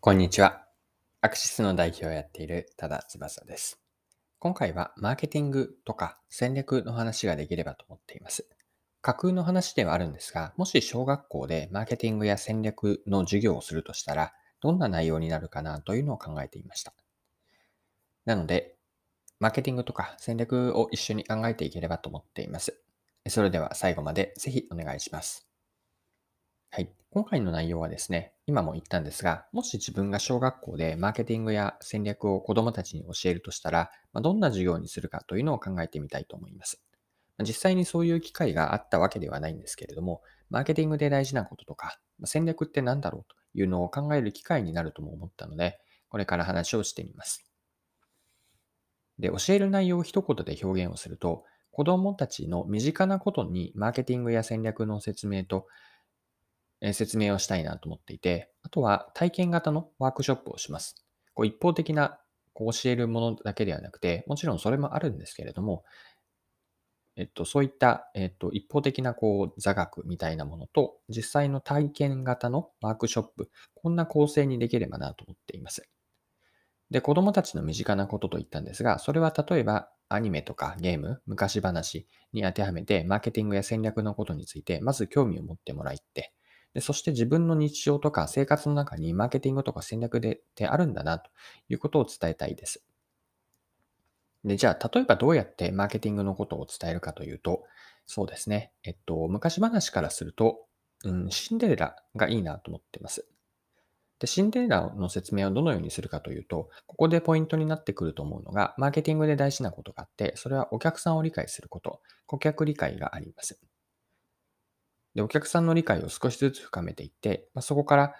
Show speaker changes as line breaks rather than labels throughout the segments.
こんにちは。アクシスの代表をやっている多田翼です。今回はマーケティングとか戦略の話ができればと思っています。架空の話ではあるんですが、もし小学校でマーケティングや戦略の授業をするとしたら、どんな内容になるかなというのを考えていました。なので、マーケティングとか戦略を一緒に考えていければと思っています。それでは最後までぜひお願いします。はい。今回の内容はですね、今も言ったんですが、もし自分が小学校でマーケティングや戦略を子供たちに教えるとしたら、まあどんな授業にするかというのを考えてみたいと思います。まあ実際にそういう機会があったわけではないんですけれども、マーケティングで大事なこととか、まあ戦略って何だろうというのを考える機会になるとも思ったので、これから話をしてみます。で、教える内容を一言で表現をすると、子供たちの身近なことにマーケティングや戦略の説明と説明をしたいなと思っていて、あとは体験型のワークショップをします。こう一方的なこう教えるものだけではなくて、もちろんそれもあるんですけれども、えっと、そういった、えっと、一方的なこう座学みたいなものと、実際の体験型のワークショップ、こんな構成にできればなと思っています。で、子供たちの身近なことと言ったんですが、それは例えばアニメとかゲーム、昔話に当てはめて、マーケティングや戦略のことについて、まず興味を持ってもらって、でそして自分の日常とか生活の中にマーケティングとか戦略でってあるんだなということを伝えたいです。で、じゃあ、例えばどうやってマーケティングのことを伝えるかというと、そうですね。えっと、昔話からすると、うん、シンデレラがいいなと思ってます。で、シンデレラの説明をどのようにするかというと、ここでポイントになってくると思うのが、マーケティングで大事なことがあって、それはお客さんを理解すること、顧客理解があります。で、お客さんの理解を少しずつ深めていって、まあ、そこから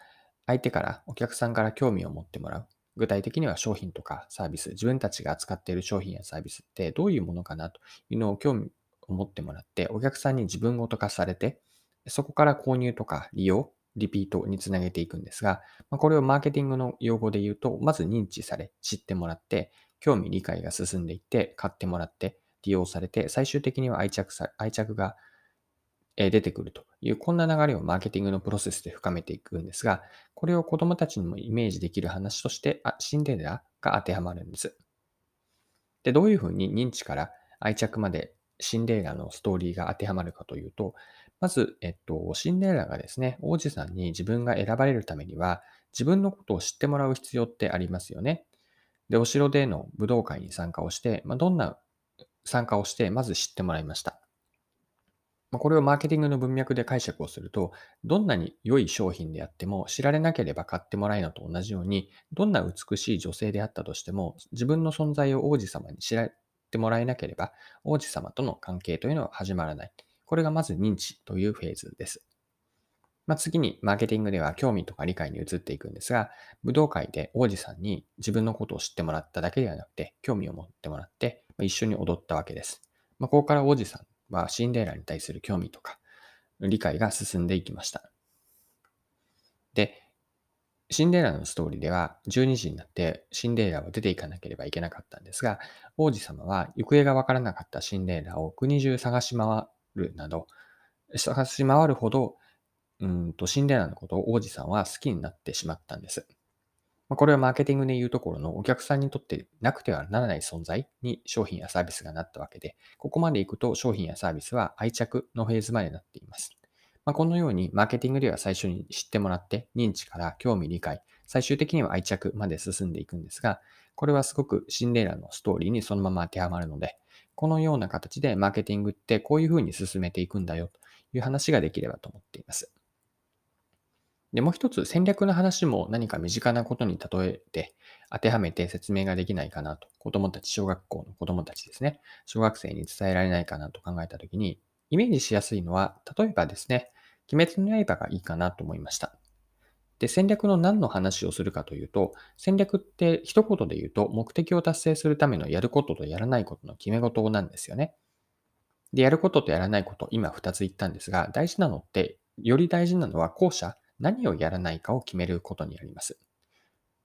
相手からお客さんから興味を持ってもらう。具体的には商品とかサービス、自分たちが扱っている商品やサービスってどういうものかなというのを興味を持ってもらって、お客さんに自分ごと化されて、そこから購入とか利用、リピートにつなげていくんですが、まこれをマーケティングの用語で言うと、まず認知され、知ってもらって、興味、理解が進んでいって、買ってもらって、利用されて、最終的には愛着さ愛着が出てくるという、こんな流れをマーケティングのプロセスで深めていくんですが、これを子供たちにもイメージできる話として、あシンデレラが当てはまるんです。で、どういうふうに認知から愛着までシンデレラのストーリーが当てはまるかというと、まず、えっと、シンデレラがですね、王子さんに自分が選ばれるためには、自分のことを知ってもらう必要ってありますよね。で、お城での武道会に参加をして、まあ、どんな参加をして、まず知ってもらいました。まあこれをマーケティングの文脈で解釈をすると、どんなに良い商品であっても知られなければ買ってもらえるのと同じように、どんな美しい女性であったとしても、自分の存在を王子様に知られてもらえなければ、王子様との関係というのは始まらない。これがまず認知というフェーズです。まあ、次に、マーケティングでは興味とか理解に移っていくんですが、武道会で王子さんに自分のことを知ってもらっただけではなくて、興味を持ってもらって、一緒に踊ったわけです。まあ、ここから王子さんはシンデレラに対する興味とか理解が進んでいきました。で、シンデレラのストーリーでは12時になってシンデレラは出ていかなければいけなかったんですが、王子様は行方がわからなかったシンデレラを国中探し回るなど、探し回るほど、うんとシンデレラのことを王子さんは好きになってしまったんです。まこれはマーケティングで言うところのお客さんにとってなくてはならない存在に商品やサービスがなったわけで、ここまで行くと商品やサービスは愛着のフェーズまでなっています。まあ、このようにマーケティングでは最初に知ってもらって認知から興味理解、最終的には愛着まで進んでいくんですが、これはすごくシンデレラのストーリーにそのまま当てはまるので、このような形でマーケティングってこういうふうに進めていくんだよという話ができればと思っています。で、もう一つ戦略の話も何か身近なことに例えて当てはめて説明ができないかなと。子供たち、小学校の子供たちですね。小学生に伝えられないかなと考えたときに、イメージしやすいのは、例えばですね、鬼滅の刃がいいかなと思いました。で、戦略の何の話をするかというと、戦略って一言で言うと、目的を達成するためのやることとやらないことの決め事なんですよね。で、やることとやらないこと、今二つ言ったんですが、大事なのって、より大事なのは後者、何をやらないかを決めることにあります。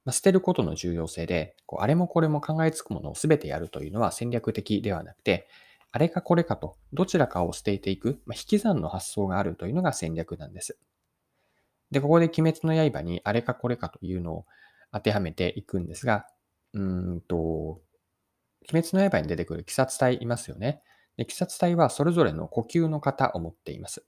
まあ、捨てることの重要性で、こうあれもこれも考えつくものを全てやるというのは戦略的ではなくて、あれかこれかとどちらかを捨てていく、まあ、引き算の発想があるというのが戦略なんです。で、ここで鬼滅の刃にあれかこれかというのを当てはめていくんですが、うーんと、鬼滅の刃に出てくる鬼殺隊いますよね。で鬼殺隊はそれぞれの呼吸の型を持っています。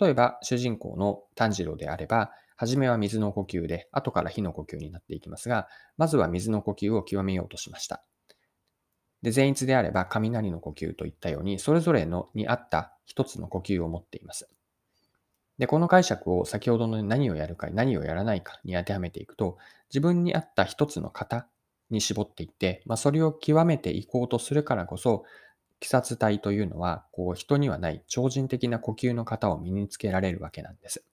例えば、主人公の炭治郎であれば、初めは水の呼吸で、後から火の呼吸になっていきますが、まずは水の呼吸を極めようとしました。で、善逸であれば雷の呼吸といったように、それぞれのに合った一つの呼吸を持っています。で、この解釈を先ほどの何をやるか、何をやらないかに当てはめていくと、自分に合った一つの型に絞っていって、まあ、それを極めていこうとするからこそ、鬼殺体というのは、こう人にはない超人的な呼吸の型を身につけられるわけなんです。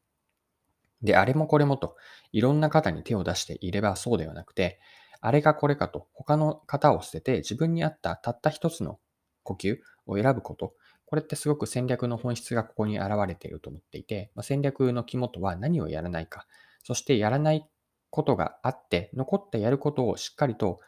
で、あれもこれもと、いろんな型に手を出していればそうではなくて、あれかこれかと他の型を捨てて自分に合ったたった一つの呼吸を選ぶこと。これってすごく戦略の本質がここに現れていると思っていて、まあ、戦略の肝とは何をやらないか、そしてやらないことがあって、残ってやることをしっかりと、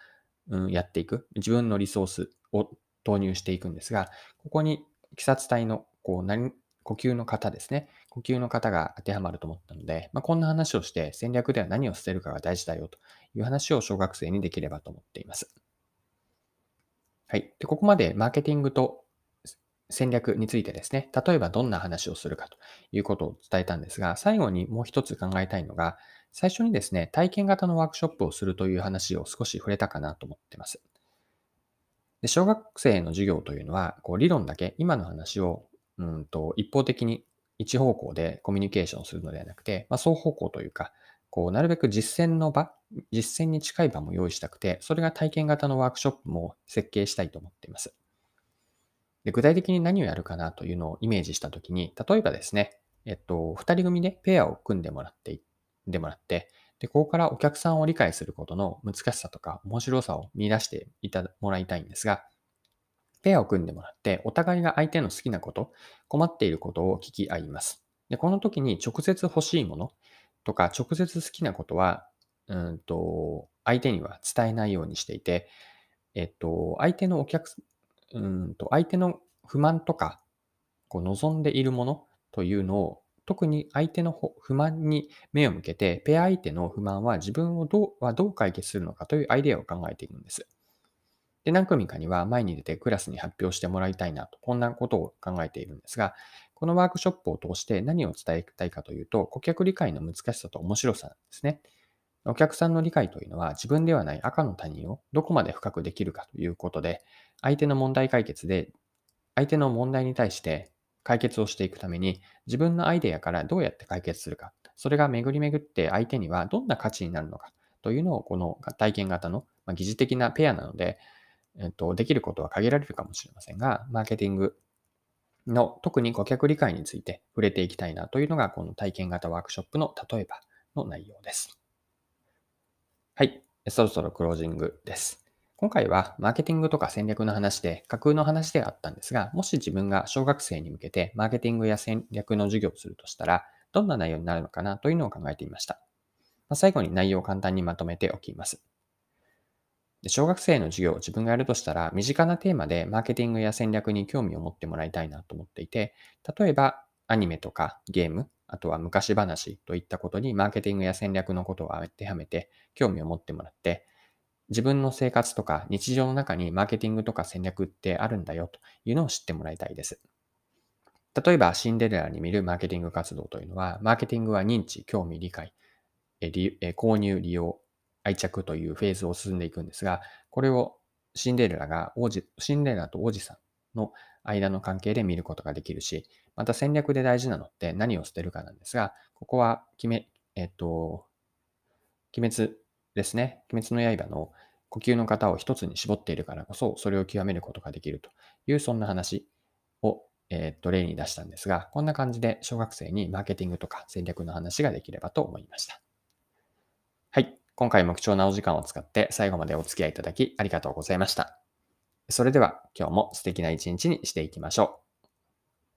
うん、やっていく。自分のリソースを投入していくんですが、ここに鬼殺隊のこう何呼吸の型ですね。呼吸の型が当てはまると思ったので、まあ、こんな話をして戦略では何を捨てるかが大事だよという話を小学生にできればと思っています。はい。で、ここまでマーケティングと戦略についてですね、例えばどんな話をするかということを伝えたんですが、最後にもう一つ考えたいのが、最初にですね、体験型のワークショップをするという話を少し触れたかなと思っています。で小学生の授業というのは、こう理論だけ、今の話をうんと一方的に一方向でコミュニケーションするのではなくて、まあ、双方向というか、こう、なるべく実践の場、実践に近い場も用意したくて、それが体験型のワークショップも設計したいと思っています。で具体的に何をやるかなというのをイメージしたときに、例えばですね、えっと、二人組でペアを組んでもらって、でもらって、で、ここからお客さんを理解することの難しさとか面白さを見出していたもらいたいんですが、ペアを組んでもらって、お互いが相手の好きなこと、困っていることを聞き合います。で、この時に直接欲しいものとか、直接好きなことは、うんと、相手には伝えないようにしていて、えっと、相手のお客、うんと、相手の不満とか、こう望んでいるものというのを、特に相手の不満に目を向けて、ペア相手の不満は自分をどうはどう解決するのかというアイデアを考えているんです。で、何組かには前に出てクラスに発表してもらいたいなと、こんなことを考えているんですが、このワークショップを通して何を伝えたいかというと、顧客理解の難しさと面白さなんですね。お客さんの理解というのは自分ではない赤の他人をどこまで深くできるかということで、相手の問題解決で、相手の問題に対して解決をしていくために、自分のアイデアからどうやって解決するか、それが巡り巡って相手にはどんな価値になるのかというのをこの体験型の、ま疑似的なペアなので、えっと、できることは限られるかもしれませんが、マーケティングの特に顧客理解について触れていきたいなというのが、この体験型ワークショップの例えばの内容です。はい。そろそろクロージングです。今回はマーケティングとか戦略の話で架空の話であったんですが、もし自分が小学生に向けてマーケティングや戦略の授業をするとしたら、どんな内容になるのかなというのを考えてみました。ま最後に内容を簡単にまとめておきます。で小学生の授業を自分がやるとしたら、身近なテーマでマーケティングや戦略に興味を持ってもらいたいなと思っていて、例えばアニメとかゲーム、あとは昔話といったことにマーケティングや戦略のことを当てはめて興味を持ってもらって、自分の生活とか日常の中にマーケティングとか戦略ってあるんだよというのを知ってもらいたいです。例えば、シンデレラに見るマーケティング活動というのは、マーケティングは認知、興味、理解、え購入、利用、愛着というフェーズを進んでいくんですが、これをシンデレラが王子、シンデレラと王子さんの間の関係で見ることができるし、また戦略で大事なのって何を捨てるかなんですが、ここは決め、えっと、鬼滅ですね。鬼滅の刃の呼吸の型を一つに絞っているからこそ、それを極めることができるという、そんな話を、えっと、例に出したんですが、こんな感じで小学生にマーケティングとか戦略の話ができればと思いました。はい。今回も貴重なお時間を使って最後までお付き合いいただきありがとうございました。それでは今日も素敵な一日にしていきましょう。